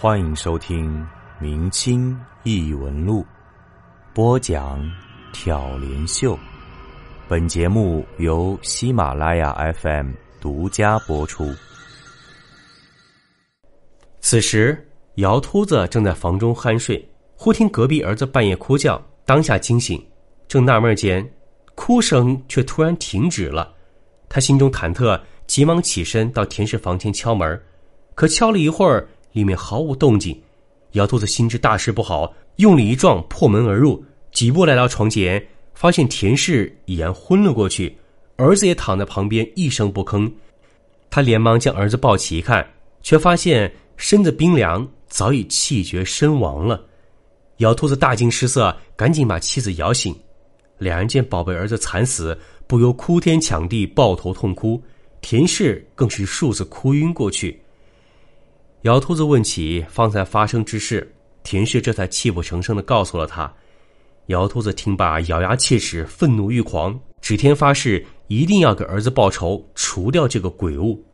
欢迎收听《明清异闻录》，播讲挑帘秀。本节目由喜马拉雅 FM 独家播出。此时，姚秃子正在房中酣睡，忽听隔壁儿子半夜哭叫，当下惊醒，正纳闷间，哭声却突然停止了。他心中忐忑，急忙起身到田氏房前敲门，可敲了一会儿，里面毫无动静。姚秃子心知大事不好，用力一撞，破门而入，几步来到床前。发现田氏已然昏了过去，儿子也躺在旁边一声不吭。他连忙将儿子抱起一看，却发现身子冰凉，早已气绝身亡了。姚秃子大惊失色，赶紧把妻子摇醒。两人见宝贝儿子惨死，不由哭天抢地，抱头痛哭。田氏更是数次哭晕过去。姚秃子问起方才发生之事，田氏这才泣不成声的告诉了他。姚秃子听罢，咬牙切齿，愤怒欲狂，指天发誓一定要给儿子报仇，除掉这个鬼物。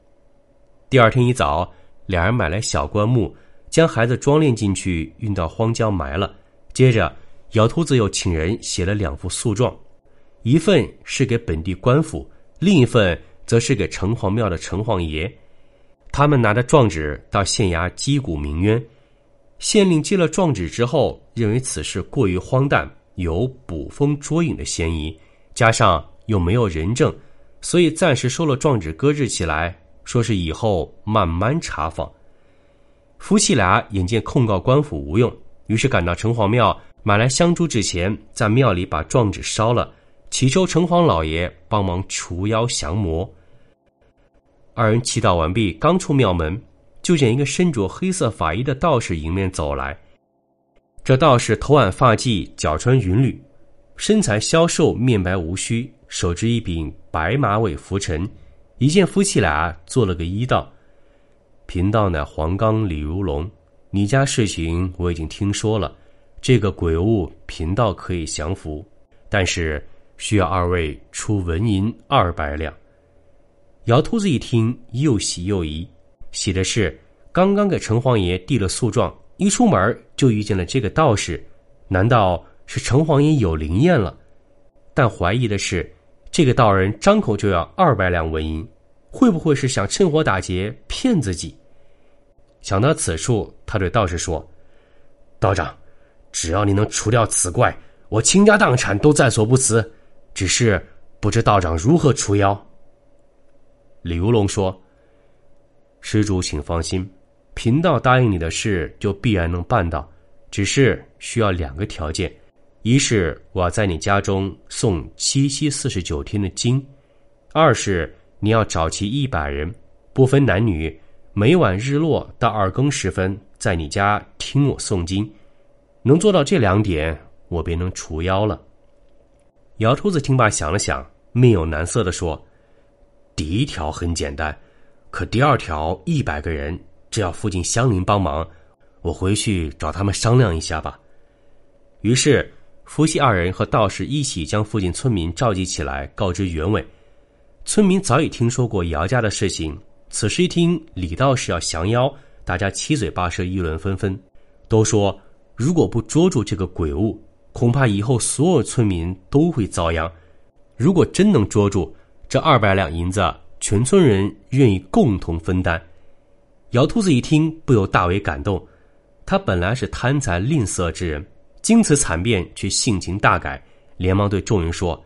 第二天一早，两人买来小棺木，将孩子装殓进去，运到荒郊埋了。接着，姚秃子又请人写了两副诉状，一份是给本地官府，另一份则是给城隍庙的城隍爷。他们拿着状纸到县衙击鼓鸣冤。县令接了状纸之后，认为此事过于荒诞。有捕风捉影的嫌疑，加上又没有人证，所以暂时收了状纸，搁置起来，说是以后慢慢查访。夫妻俩眼见控告官府无用，于是赶到城隍庙，买来香烛纸钱，在庙里把状纸烧了，祈求城隍老爷帮忙除妖降魔。二人祈祷完毕，刚出庙门，就见一个身着黑色法衣的道士迎面走来。这道士头挽发髻，脚穿云履，身材消瘦，面白无须，手执一柄白马尾拂尘。一见夫妻俩，做了个揖道：“贫道乃黄冈李如龙，你家事情我已经听说了。这个鬼物，贫道可以降服，但是需要二位出纹银二百两。”姚秃子一听，又喜又疑，喜的是刚刚给城隍爷递了诉状。一出门就遇见了这个道士，难道是城隍爷有灵验了？但怀疑的是，这个道人张口就要二百两纹银，会不会是想趁火打劫骗自己？想到此处，他对道士说：“道长，只要你能除掉此怪，我倾家荡产都在所不辞。只是不知道长如何除妖。”李如龙说：“施主，请放心。”贫道答应你的事，就必然能办到，只是需要两个条件：一是我要在你家中诵七七四十九天的经；二是你要找齐一百人，不分男女，每晚日落到二更时分，在你家听我诵经。能做到这两点，我便能除妖了。姚秃子听罢想了想，面有难色的说：“第一条很简单，可第二条一百个人。”只要附近乡邻帮忙，我回去找他们商量一下吧。于是，夫妻二人和道士一起将附近村民召集起来，告知原委。村民早已听说过姚家的事情，此时一听李道士要降妖，大家七嘴八舌，议论纷纷，都说如果不捉住这个鬼物，恐怕以后所有村民都会遭殃。如果真能捉住，这二百两银子，全村人愿意共同分担。姚秃子一听，不由大为感动。他本来是贪财吝啬之人，经此惨变，却性情大改，连忙对众人说：“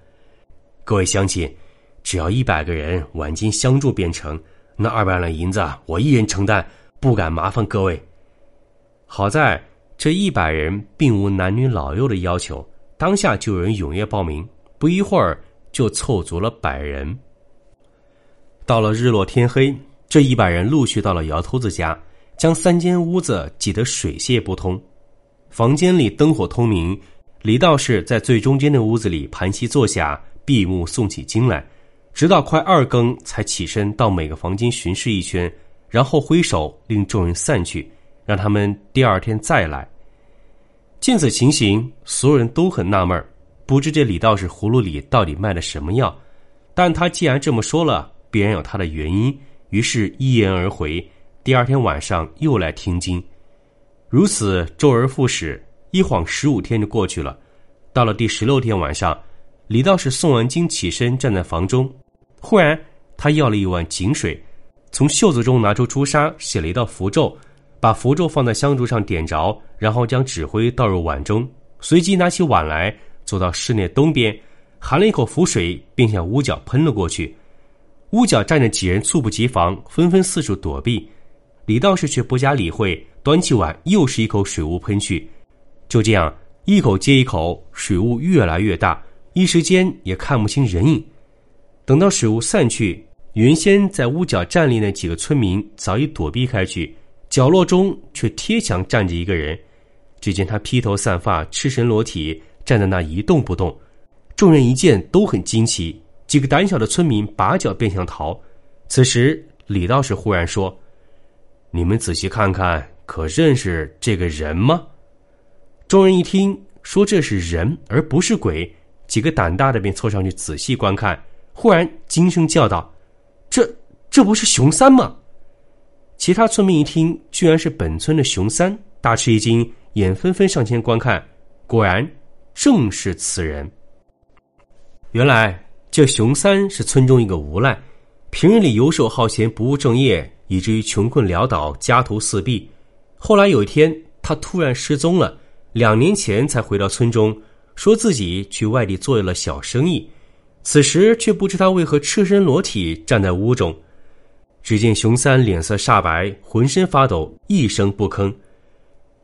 各位乡亲，只要一百个人挽金相助便成。那二百两银子，我一人承担，不敢麻烦各位。”好在这一百人并无男女老幼的要求，当下就有人踊跃报名，不一会儿就凑足了百人。到了日落天黑。这一百人陆续到了姚秃子家，将三间屋子挤得水泄不通。房间里灯火通明，李道士在最中间的屋子里盘膝坐下，闭目诵起经来，直到快二更才起身到每个房间巡视一圈，然后挥手令众人散去，让他们第二天再来。见此情形，所有人都很纳闷不知这李道士葫芦里到底卖的什么药。但他既然这么说了，必然有他的原因。于是，一言而回。第二天晚上又来听经。如此周而复始，一晃十五天就过去了。到了第十六天晚上，李道士诵完经起身站在房中，忽然他要了一碗井水，从袖子中拿出朱砂写了一道符咒，把符咒放在香烛上点着，然后将纸灰倒入碗中，随即拿起碗来，走到室内东边，含了一口符水，便向屋角喷了过去。屋角站着几人，猝不及防，纷纷四处躲避。李道士却不加理会，端起碗又是一口水雾喷去。就这样，一口接一口，水雾越来越大，一时间也看不清人影。等到水雾散去，原先在屋角站立那几个村民早已躲避开去，角落中却贴墙站着一个人。只见他披头散发，赤身裸体，站在那一动不动。众人一见都很惊奇，几个胆小的村民拔脚便想逃。此时，李道士忽然说。你们仔细看看，可认识这个人吗？众人一听说这是人而不是鬼，几个胆大的便凑上去仔细观看。忽然惊声叫道：“这这不是熊三吗？”其他村民一听，居然是本村的熊三，大吃一惊，眼纷纷上前观看。果然，正是此人。原来这熊三是村中一个无赖，平日里游手好闲，不务正业。以至于穷困潦倒，家徒四壁。后来有一天，他突然失踪了，两年前才回到村中，说自己去外地做了小生意。此时却不知他为何赤身裸体站在屋中。只见熊三脸色煞白，浑身发抖，一声不吭。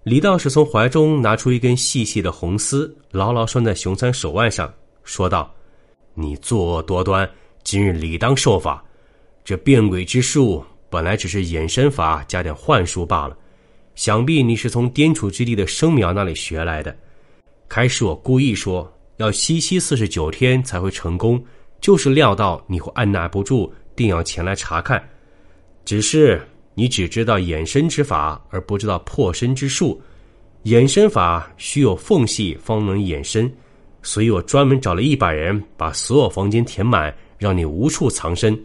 李道士从怀中拿出一根细细的红丝，牢牢拴在熊三手腕上，说道：“你作恶多端，今日理当受罚。这变鬼之术。”本来只是衍身法加点幻术罢了，想必你是从滇楚之地的生苗那里学来的。开始我故意说要息息四十九天才会成功，就是料到你会按捺不住，定要前来查看。只是你只知道衍身之法，而不知道破身之术。衍身法需有缝隙方能衍身，所以我专门找了一百人，把所有房间填满，让你无处藏身。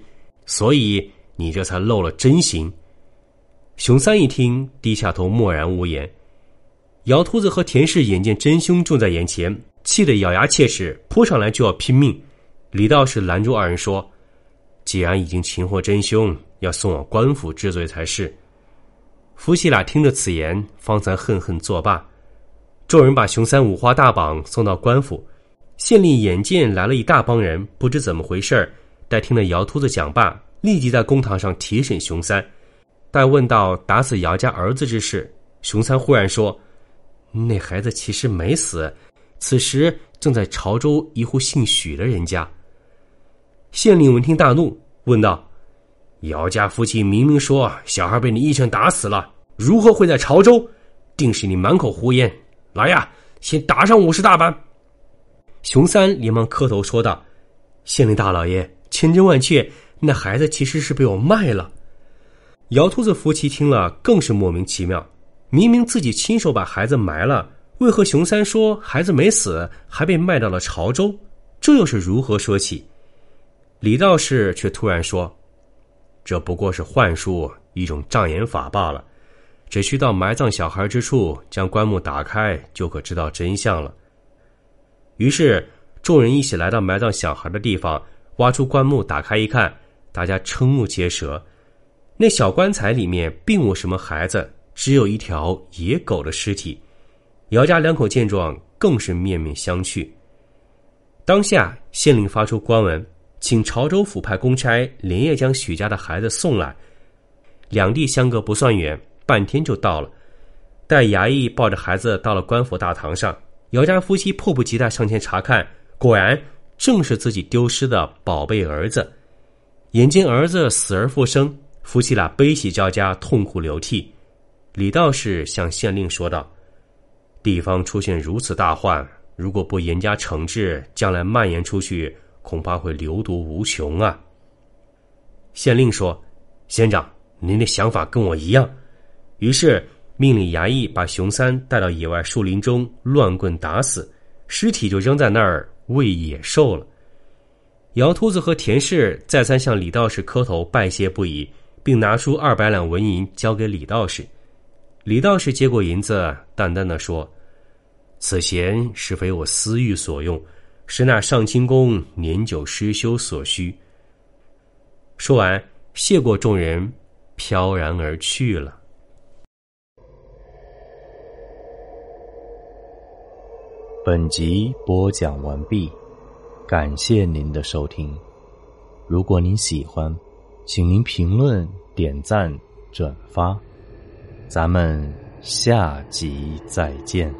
所以。你这才露了真形。熊三一听，低下头，默然无言。姚秃子和田氏眼见真凶就在眼前，气得咬牙切齿，扑上来就要拼命。李道士拦住二人说：“既然已经擒获真凶，要送往官府治罪才是。”夫妻俩听着此言，方才恨恨作罢。众人把熊三五花大绑送到官府。县令眼见来了一大帮人，不知怎么回事儿待听了姚秃子讲罢。立即在公堂上提审熊三，待问到打死姚家儿子之事，熊三忽然说：“那孩子其实没死，此时正在潮州一户姓许的人家。”县令闻听大怒，问道：“姚家夫妻明明说小孩被你一拳打死了，如何会在潮州？定是你满口胡言！来呀，先打上五十大板！”熊三连忙磕头说道：“县令大老爷，千真万确。”那孩子其实是被我卖了。姚秃子夫妻听了更是莫名其妙，明明自己亲手把孩子埋了，为何熊三说孩子没死，还被卖到了潮州？这又是如何说起？李道士却突然说：“这不过是幻术，一种障眼法罢了。只需到埋葬小孩之处，将棺木打开，就可知道真相了。”于是众人一起来到埋葬小孩的地方，挖出棺木，打开一看。大家瞠目结舌，那小棺材里面并无什么孩子，只有一条野狗的尸体。姚家两口见状，更是面面相觑。当下县令发出官文，请潮州府派公差连夜将许家的孩子送来。两地相隔不算远，半天就到了。待衙役抱着孩子到了官府大堂上，姚家夫妻迫不及待上前查看，果然正是自己丢失的宝贝儿子。眼见儿子死而复生，夫妻俩悲喜交加，痛哭流涕。李道士向县令说道：“地方出现如此大患，如果不严加惩治，将来蔓延出去，恐怕会流毒无穷啊。”县令说：“县长，您的想法跟我一样。”于是命令衙役把熊三带到野外树林中乱棍打死，尸体就扔在那儿喂野兽了。姚秃子和田氏再三向李道士磕头拜谢不已，并拿出二百两纹银交给李道士。李道士接过银子，淡淡的说：“此钱实非我私欲所用，是那上清宫年久失修所需。”说完，谢过众人，飘然而去了。本集播讲完毕，感谢您的收听。如果您喜欢，请您评论、点赞、转发。咱们下集再见。